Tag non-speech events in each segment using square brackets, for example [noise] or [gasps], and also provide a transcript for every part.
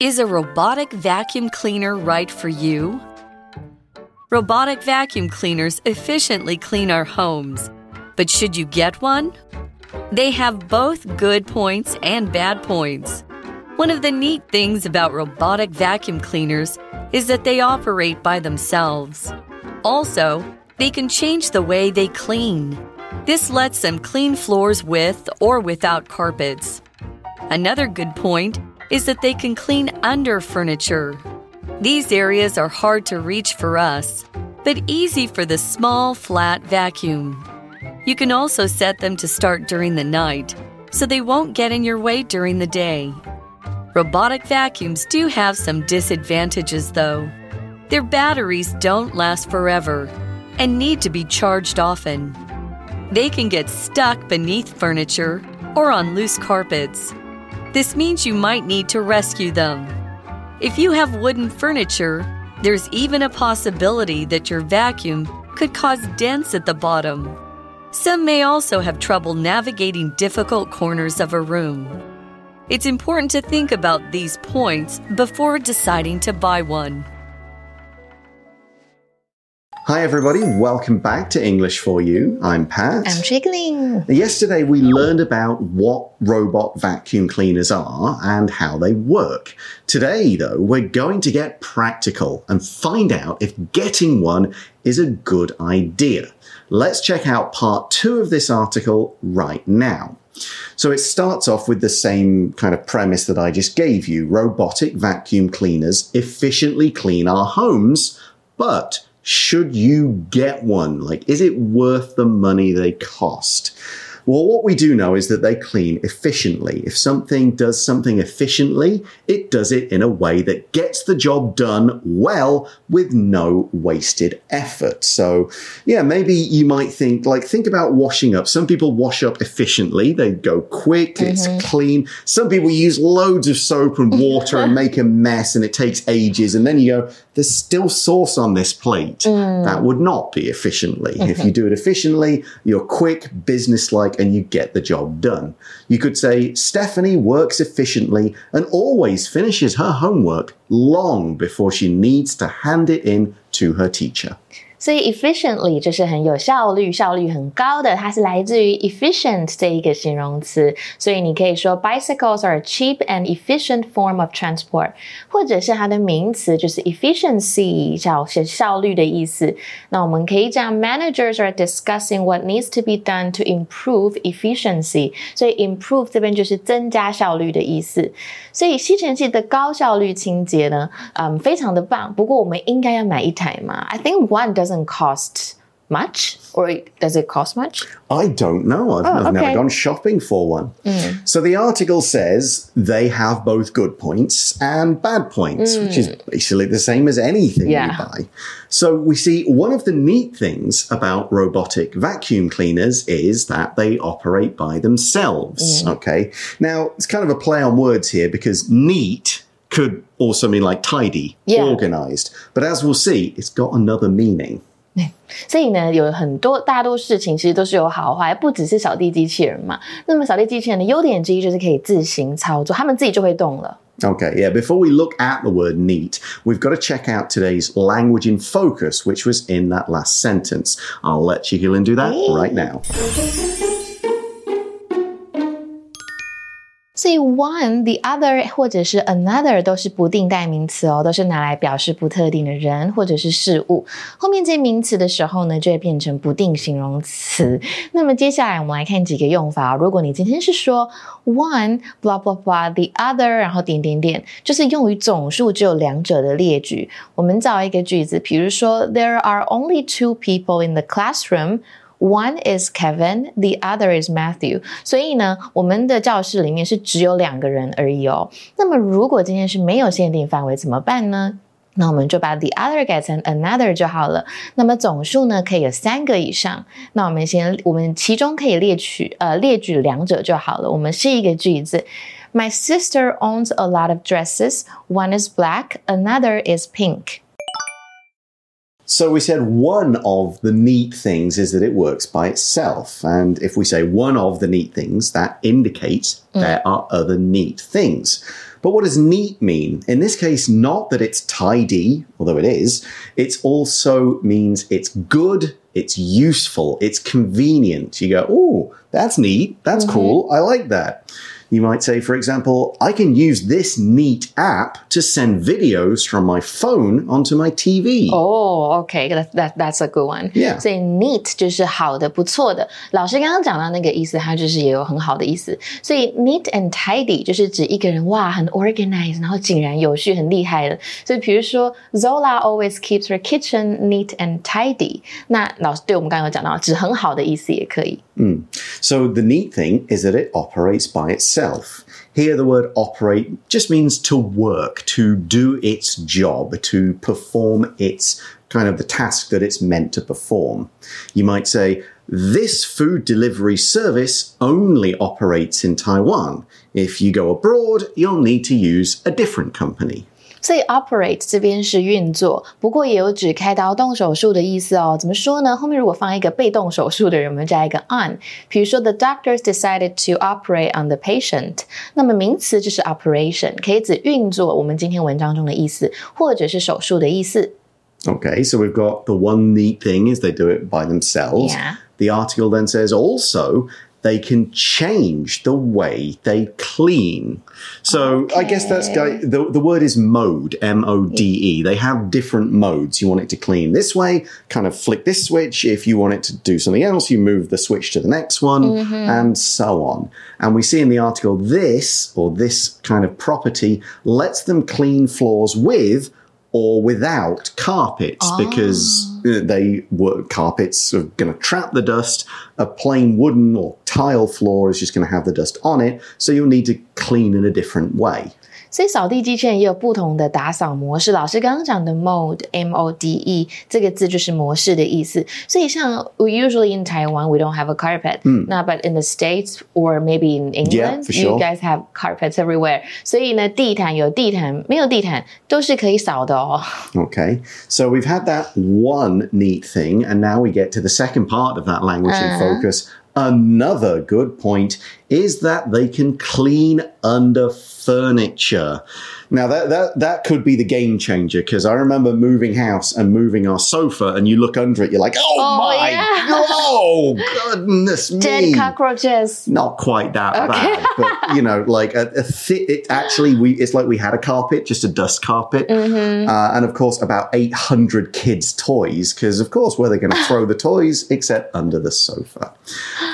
Is a robotic vacuum cleaner right for you? Robotic vacuum cleaners efficiently clean our homes. But should you get one? They have both good points and bad points. One of the neat things about robotic vacuum cleaners is that they operate by themselves. Also, they can change the way they clean. This lets them clean floors with or without carpets. Another good point is that they can clean under furniture. These areas are hard to reach for us, but easy for the small, flat vacuum. You can also set them to start during the night, so they won't get in your way during the day. Robotic vacuums do have some disadvantages, though. Their batteries don't last forever and need to be charged often. They can get stuck beneath furniture or on loose carpets. This means you might need to rescue them. If you have wooden furniture, there's even a possibility that your vacuum could cause dents at the bottom. Some may also have trouble navigating difficult corners of a room. It's important to think about these points before deciding to buy one. Hi, everybody. Welcome back to English for You. I'm Pat. I'm Jiggling. Yesterday, we learned about what robot vacuum cleaners are and how they work. Today, though, we're going to get practical and find out if getting one is a good idea. Let's check out part two of this article right now. So it starts off with the same kind of premise that I just gave you. Robotic vacuum cleaners efficiently clean our homes, but should you get one? Like, is it worth the money they cost? Well, what we do know is that they clean efficiently. If something does something efficiently, it does it in a way that gets the job done well with no wasted effort. So, yeah, maybe you might think, like, think about washing up. Some people wash up efficiently, they go quick, mm-hmm. it's clean. Some people use loads of soap and water and [laughs] make a mess and it takes ages. And then you go, there's still sauce on this plate. Mm. That would not be efficiently. Mm-hmm. If you do it efficiently, you're quick, businesslike and you get the job done. You could say Stephanie works efficiently and always finishes her homework long before she needs to hand it in to her teacher. 所以 efficiently 就是很有效率、效率很高的，它是来自于 efficient 这一个形容词。所以你可以说 bicycles are a cheap and efficient form of transport，或者是它的名词就是 efficiency，叫是效率的意思。那我们可以讲 managers are discussing what needs to be done to improve efficiency。所以 improve 这边就是增加效率的意思。所以吸尘器的高效率清洁呢，嗯，非常的棒。不过我们应该要买一台嘛？I think one doesn't doesn't cost much or does it cost much? I don't know. I've, oh, I've okay. never gone shopping for one. Mm. So the article says they have both good points and bad points, mm. which is mm. basically the same as anything yeah. you buy. So we see one of the neat things about robotic vacuum cleaners is that they operate by themselves. Mm. Okay. Now it's kind of a play on words here because neat could also mean like tidy, yeah. organized. But as we'll see, it's got another meaning. [laughs] 所以呢，有很多大多事情其实都是有好坏，不只是扫地机器人嘛。那么扫地机器人的优点之一就是可以自行操作，他们自己就会动了。Okay, yeah, before we look at the word neat, we've got to check out today's language in focus, which was in that last sentence. I'll let Chiquilin do that hey. right now. 所以 one、the other 或者是 another 都是不定代名词哦，都是拿来表示不特定的人或者是事物。后面接名词的时候呢，就会变成不定形容词。那么接下来我们来看几个用法。如果你今天是说 one blah blah blah，the other，然后点点点，就是用于总数只有两者的列举。我们找一个句子，比如说 There are only two people in the classroom。One is Kevin, the other is Matthew。所以呢，我们的教室里面是只有两个人而已哦。那么如果今天是没有限定范围怎么办呢？那我们就把 the other 改成 another 就好了。那么总数呢，可以有三个以上。那我们先，我们其中可以列举呃列举两者就好了。我们是一个句子：My sister owns a lot of dresses. One is black, another is pink. So we said one of the neat things is that it works by itself. And if we say one of the neat things, that indicates mm. there are other neat things. But what does neat mean? In this case, not that it's tidy, although it is, it also means it's good, it's useful, it's convenient. You go, oh, that's neat, that's cool, I like that. You might say, for example, I can use this neat app to send videos from my phone onto my TV. 哦、o k that that that's a good one. Yeah. 所以 neat 就是好的、不错的。老师刚刚讲到那个意思，它就是也有很好的意思。所以 neat and tidy 就是指一个人哇很 organized，然后井然有序，很厉害的。所以比如说 Zola always keeps her kitchen neat and tidy。那老师对我们刚刚有讲到，指很好的意思也可以。 So the neat thing is that it operates by itself. Here, the word operate just means to work, to do its job, to perform its kind of the task that it's meant to perform. You might say, this food delivery service only operates in Taiwan. If you go abroad, you'll need to use a different company. 所以 operate 这边是运作，不过也有指开刀动手术的意思哦。怎么说呢？后面如果放一个被动手术的人，我们加一个 on。比如说，the doctors decided to operate on the patient，那么名词就是 operation，可以指运作。我们今天文章中的意思，或者是手术的意思。 Okay, so we've got the one neat thing is they do it by themselves. Yeah. The article then says also they can change the way they clean. So I guess that's the the word is mode, M O D E. They have different modes. You want it to clean this way, kind of flick this switch. If you want it to do something else, you move the switch to the next one, mm-hmm. and so on. And we see in the article this or this kind of property lets them clean floors with or without carpets because uh, they were carpets are going to trap the dust. A plain wooden or tile floor is just going to have the dust on it, so you'll need to clean in a different way. 所以扫地机器人也有不同的打扫模式。老师刚刚讲的 mode M O D E 这个字就是模式的意思。所以像 we usually in Taiwan we don't have a carpet，、那 but in the States or maybe in England、 for you sure. guys have carpets everywhere。所以呢，地毯有地毯，没有地毯都是可以扫的哦。 Okay, so we've had that one neat thing, and now we get to the second part of that language in focus. Another good point is that they can clean under furniture. Now that that that could be the game changer because I remember moving house and moving our sofa, and you look under it, you're like, oh, Oh, my, yeah. [laughs] oh goodness Dead me. cockroaches。Not quite that Okay. bad, but you know, like a, a thi- it actually we it's like we had a carpet, just a dust carpet, uh, and of course about eight hundred kids' toys because of course where they're going [laughs] to throw the toys except under the sofa.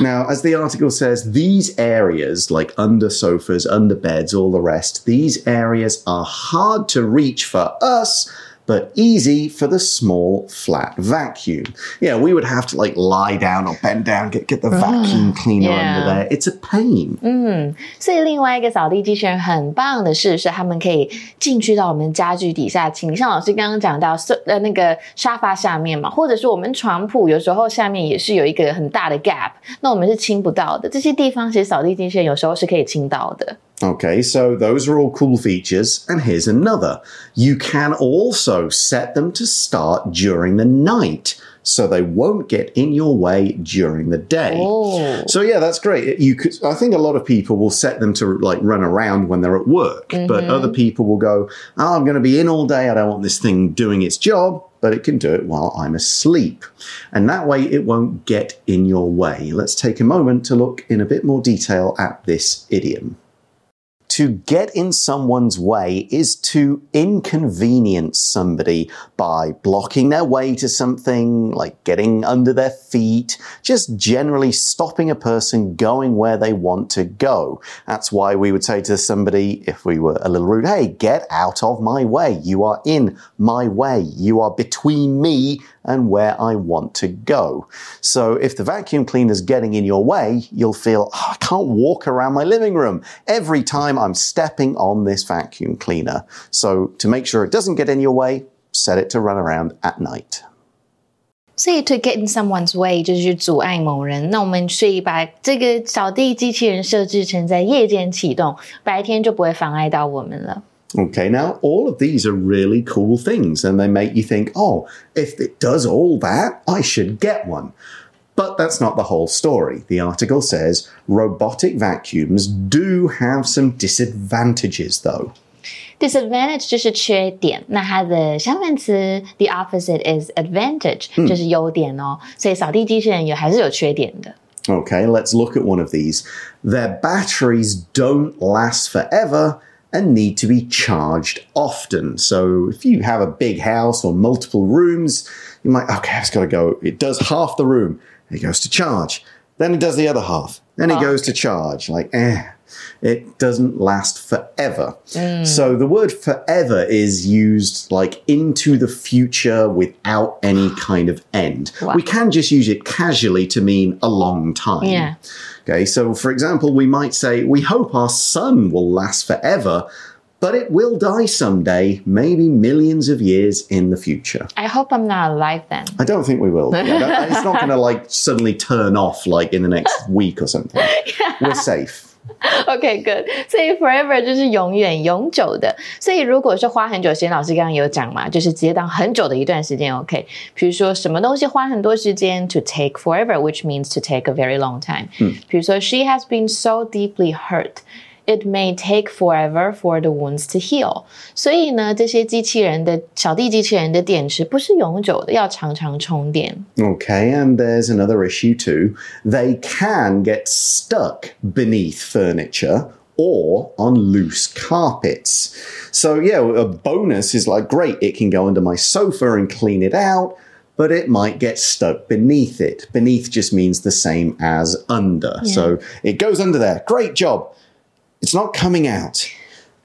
Now, as the article says, these areas like under sofas, under beds, all the rest, these areas are hard to reach for us but easy for the small flat vacuum. Yeah, we would have to like lie down or bend down, get get the vacuum cleaner Yeah. under there. It's a pain. 嗯所以另外一个扫地机器人很棒的是，是他们可以进去到我们家具底下清。像老师刚刚讲到，是呃那个沙发下面嘛，或者是我们床铺，有时候下面也是有一个很大的 gap，那我们是清不到的。这些地方其实扫地机器人有时候是可以清到的。Okay, so those are all cool features, and here's another. You can also set them to start during the night, so they won't get in your way during the day. Oh. So yeah, that's great. You could, I think a lot of people will set them to like run around when they're at work, but mm-hmm. other people will go, oh, I'm going to be in all day. I don't want this thing doing its job. But it can do it while I'm asleep. And that way it won't get in your way. Let's take a moment to look in a bit more detail at this idiom. To get in someone's way is to inconvenience somebody by blocking their way to something, like getting under their feet, just generally stopping a person going where they want to go. That's why we would say to somebody, if we were a little rude, hey, get out of my way. You are in my way. You are between me and where I want to go. So if the vacuum cleaner's getting in your way, you'll feel, "Oh, I can't walk around my living room every time I'm stepping on this vacuum cleaner. So to make sure it doesn't get in your way, set it to run around at night. 所以 to get in someone's way 就是去阻碍某人。那我们所以把这个扫地机器人设置成在夜间启动，白天就不会妨碍到我们了。 Okay, now all of these are really cool things and they make you think, oh, if it does all that, I should get one. But that's not the whole story. The article says robotic vacuums do have some disadvantages, though. disadvantage 就是缺点，那它的相反词 the opposite is advantage，、就是优点哦。所以扫地机器人有还是有缺点的。 Okay, let's look at one of these. Their batteries don't last forever and need to be charged often. So if you have a big house or multiple rooms, you might, okay, it's got to go. It does half the room, it goes to charge. Then it does the other half. Then it goes to charge. Like, eh. It doesn't last forever. Mm. So the word forever is used like into the future without any kind of end. Wow. We can just use it casually to mean a long time. Yeah. Okay, so for example, we might say, We hope our sun will last forever, but it will die someday, maybe millions of years in the future. I hope I'm not alive then. I don't think we will. Yeah, it's not going to like [laughs] suddenly turn off like in the next week or something. [laughs] We're safe. OK good，所以 forever 就是永远、永久的。所以如果是花很久时间，老师刚刚有讲嘛，就是直接当很久的一段时间 OK。比如说什么东西花很多时间，to take forever，which means to take a very long time。比如说 She has been so deeply hurt。it may take forever for the wounds to heal. heal。所以呢，这些机器人的扫地机器人的电池不是永久的，要常常充电。Okay, and there's another issue too. They can get stuck beneath furniture or on loose carpets. So, yeah, a bonus is like, great, it can go under my sofa and clean it out, but it might get stuck beneath it. Beneath just means the same as under. Yeah. So, it goes under there. Great job. It's not coming out.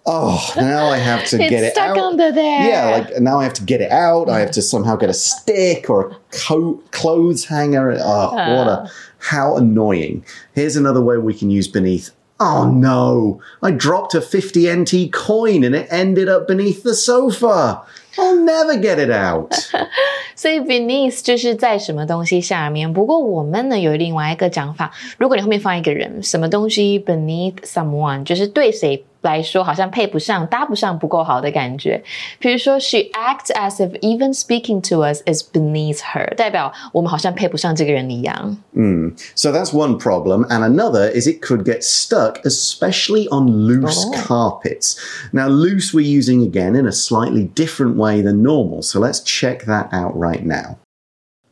Oh, now I have to [laughs] get it stuck out. under there. Yeah, like now I have to get it out. I have to somehow get a stick or a coat, clothes hanger. Oh, what a oh. how annoying. Here's another way we can use beneath. Oh no, I dropped a 50 NT coin and it ended up beneath the sofa. I'll never get it out. [laughs] 所以 beneath 就是在什么东西下面。不过我们呢有另外一个讲法，如果你后面放一个人，什么东西 beneath someone，就是对谁来说好像配不上、搭不上、不够好的感觉。比如说，she acts as if even speaking to us is beneath her，代表我们好像配不上这个人一样。 So that's one problem. And another is it could get stuck, especially on loose carpets. Now, loose we're using again in a slightly different way than normal. So let's check that out right now.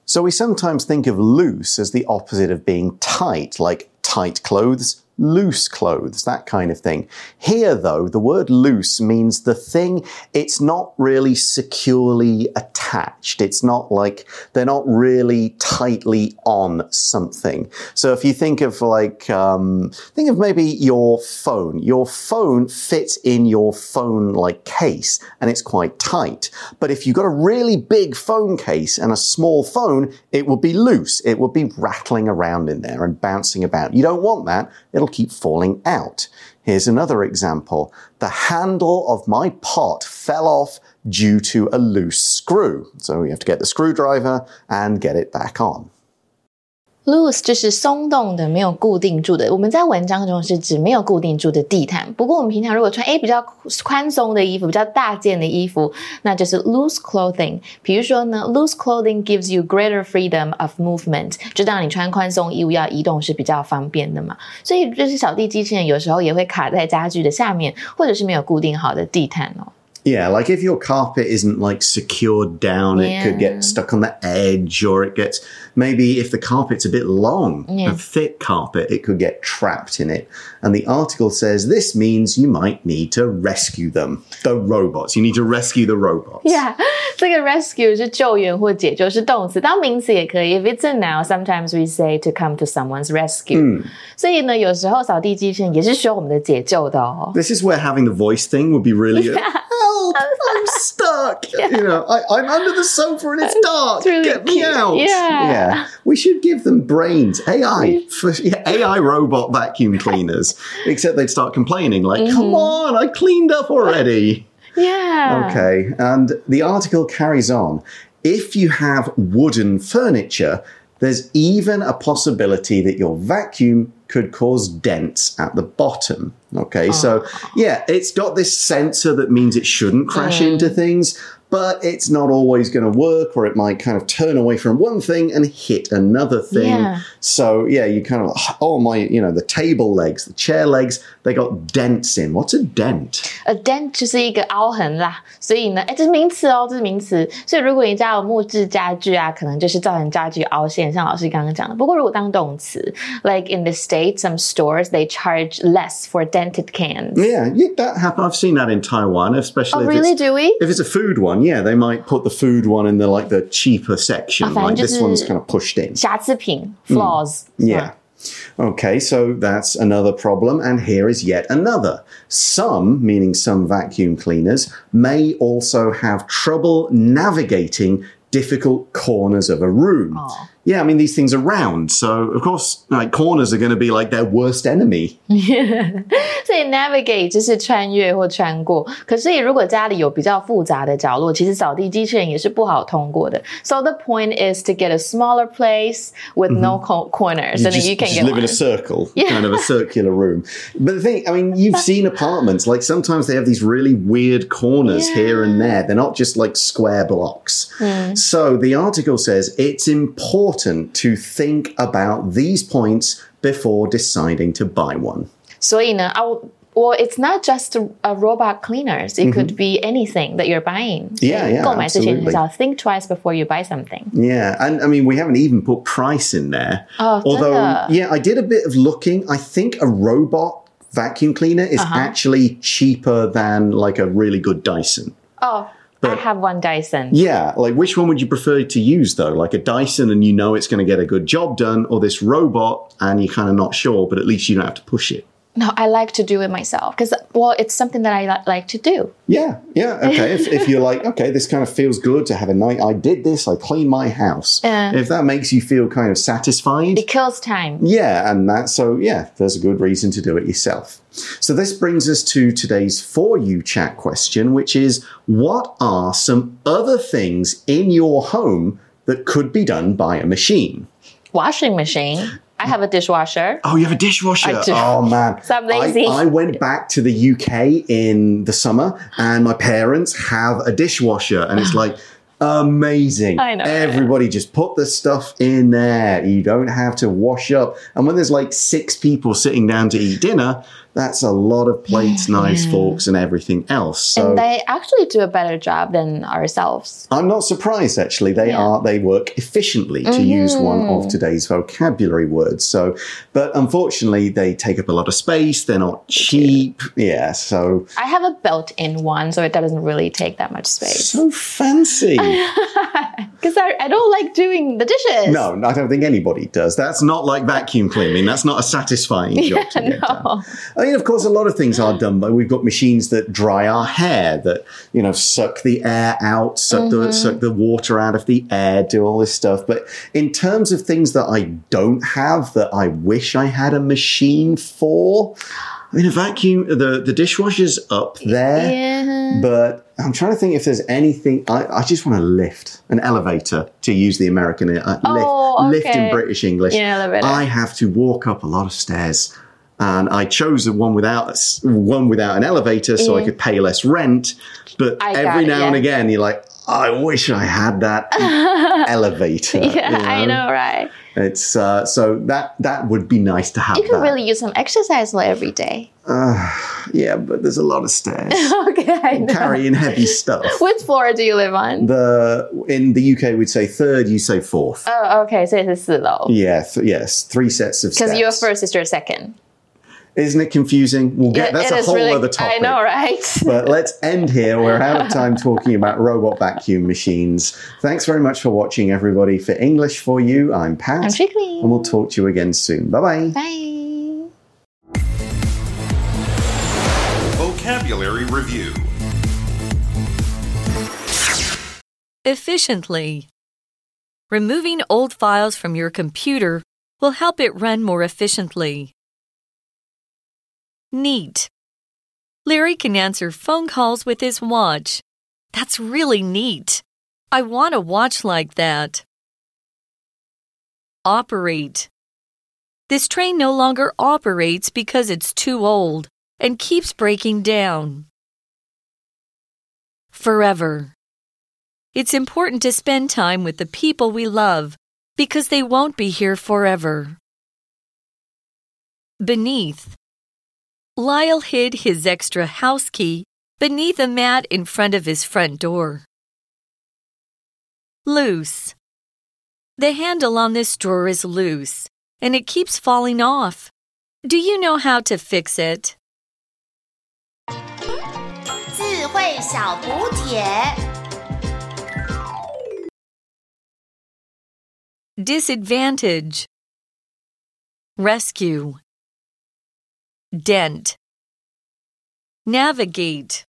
So we sometimes think of loose as the opposite of being tight, like tight clothes, loose clothes, that kind of thing. Here, though, the word loose means the thing, it's not really securely attached. It's not like they're not really tightly on something. So if you think of like, um, think of maybe your phone. Your phone fits in your phone like case and it's quite tight. But if you've got a really big phone case and a small phone, it would be loose. It would be rattling around in there and bouncing about. You don't want that. It'll keep falling out. Here's another example. The handle of my pot fell off due to a loose screw. So we have to get the screwdriver and get it back on. Loose 就是松动的，没有固定住的。我们在文章中是指没有固定住的地毯。不过我们平常如果穿诶比较宽松的衣服，比较大件的衣服，那就是 loose clothing。比如说呢，loose clothing gives you greater freedom of movement，就当你穿宽松衣物要移动是比较方便的嘛。所以就是扫地机器人有时候也会卡在家具的下面，或者是没有固定好的地毯哦。Yeah, like if your carpet isn't like secured down, it could get stuck on the edge, or it gets maybe if the carpet's a bit long, Yeah. a thick carpet, it could get trapped in it. And the article says this means you might need to rescue them, the robots. You need to rescue the robots. Yeah，[laughs] 这个 rescue 是救援或解救，是动词，当名词也可以。If it's a noun, sometimes we say to come to someone's rescue、所以呢，有时候扫地机器人也是需要我们的解救的哦。 This is where having the voice thing would be really good. Help! I'm stuck. [laughs] You know, I, I'm under the sofa and it's dark. really Get me cute. out. Yeah. We should give them brains. AI for yeah, AI robot vacuum cleaners. Except they'd start complaining, like, "Come on, I cleaned up already." Yeah，Okay, and the article carries on. If you have wooden furniture, there's even a possibility that your vacuum could cause dents at the bottom. Okay, so ah. yeah, it's got this sensor that means it shouldn't crash mm. into things, but it's not always going to work, or it might kind of turn away from one thing and hit another thing. Yeah. So yeah, you kind of oh my, you know, the table legs, the chair legs, they got dents in. What's a dent? A dent 就是一个凹痕啦，所以呢，哎，这是名词哦，这是名词。所以如果你家有木质家具啊，可能就是造成家具凹陷，像老师刚刚讲的。不过如果当动词，like in the States, some stores they charge less for dented cans. Yeah, yeah, that happen. I've seen that in Taiwan, especially. Oh, if really? It's, Do we? if it's a food one, yeah, they might put the food one in the like the cheaper section. Oh, fine, like this just- one's kind of pushed in. 瑕疵品 flaws. Yeah. Okay, so that's another problem, and here is yet another. Some, meaning some vacuum cleaners, may also have trouble navigating difficult corners of a room. Yeah, I mean, these things are round, so of course, like corners are going to be like their worst enemy. [laughs] 所以 navigate 就是穿越或穿过。可是如果家里有比较复杂的角落，其实扫地机器人也是不好通过的。So the point is to get a smaller place with no co- corners, and then just, you can just get live in one. a circle, kind of a circular room. But the thing, I mean, you've seen apartments, like sometimes they have these really weird corners here and there. They're not just like square blocks. Hmm. So the article says it's important to think about these points before deciding to buy one. 所以呢，啊，我 Well, it's not just a, a robot cleaners. It could be anything that you're buying. Mm-hmm. Yeah, yeah, 购买之前 absolutely. 要 think twice before you buy something. Yeah, and I mean, we haven't even put price in there. Oh, Although, 真的？ yeah, I did a bit of looking. I think a robot vacuum cleaner is Uh-huh. actually cheaper than like a really good Dyson. Oh, I have one Dyson. Yeah, like which one would you prefer to use though? Like a Dyson and you know it's going to get a good job done, or this robot and you're kind of not sure, but at least you don't have to push it. No, I like to do it myself because, well, it's something that I li- like to do. Yeah, yeah, okay. if, if you're like, okay, this kind of feels good to have a night, I did this, I cleaned my house. If that makes you feel kind of satisfied, It kills time. Yeah, and that so yeah, there's a good reason to do it yourself. So this brings us to today's for you chat question, which is what are some other things in your home that could be done by a machine? Washing machine. I have a dishwasher. Oh, you have a dishwasher. Oh man. [laughs] So I'm lazy. I, I went back to the UK in the summer and my parents have a dishwasher and it's like [gasps] amazing. I know. Everybody just put the stuff in there. You don't have to wash up. And when there's like six people sitting down to eat dinner, that's a lot of plates, knives, hmm. forks, and everything else. So and they actually do a better job than ourselves. I'm not surprised actually. They are they work efficiently to use one of mm-hmm. today's vocabulary words. So but unfortunately they take up a lot of space, they're not cheap. Yeah, so I have a built-in one, so it doesn't really take that much space. so fancy. [laughs] Because I, I don't like doing the dishes. No, I don't think anybody does. That's not like vacuum cleaning. That's not a satisfying [laughs] job to get done. No. I mean, of course, a lot of things are done, but we've got machines that dry our hair, that you know, suck the air out, suck the suck the water out of the air, do all this stuff. But in terms of things that I don't have, that I wish I had a machine for, I mean, a vacuum, the the dishwasher's up there, Yeah. but I'm trying to think if there's anything. I, I just want a lift, an elevator, to use the American uh, Oh, lift, lift in. British English. Yeah, elevator. I have to walk up a lot of stairs and I chose the one without one without an elevator, so mm. I could pay less rent. But I every now it, yeah. and again, you're like, I wish I had that [laughs] elevator. yeah, you know? I know, right? It's uh, so that that would be nice to have. You could that. really use some exercise every day. Uh, yeah, but there's a lot of stairs. [laughs] okay, I know. carrying heavy stuff. [laughs] Which floor do you live on? The in the UK we'd say third, you say fourth. Oh, okay, so it's a 四楼. Yeah, th yes, three sets of. Because your first is your second. Isn't it confusing? We'll get It- that's it a whole really- other topic. I know, right? [laughs] But let's end here. We're out of time talking about robot vacuum machines. Thanks very much for watching, everybody. For English for You, I'm Pat. I'm Chickling. And we'll talk to you again soon. Bye bye. Bye. Vocabulary Review Efficiently. Removing old files from your computer will help it run more efficiently. Neat. Larry can answer phone calls with his watch. That's really neat. I want a watch like that. Operate. This train no longer operates because it's too old and keeps breaking down. Forever. it's important to spend time with the people we love because they won't be here forever. Beneath. Lyle hid his extra house key beneath a mat in front of his front door. Loose. The handle on this drawer is loose and it keeps falling off. Do you know how to fix it? Disadvantage Rescue Dent. Navigate.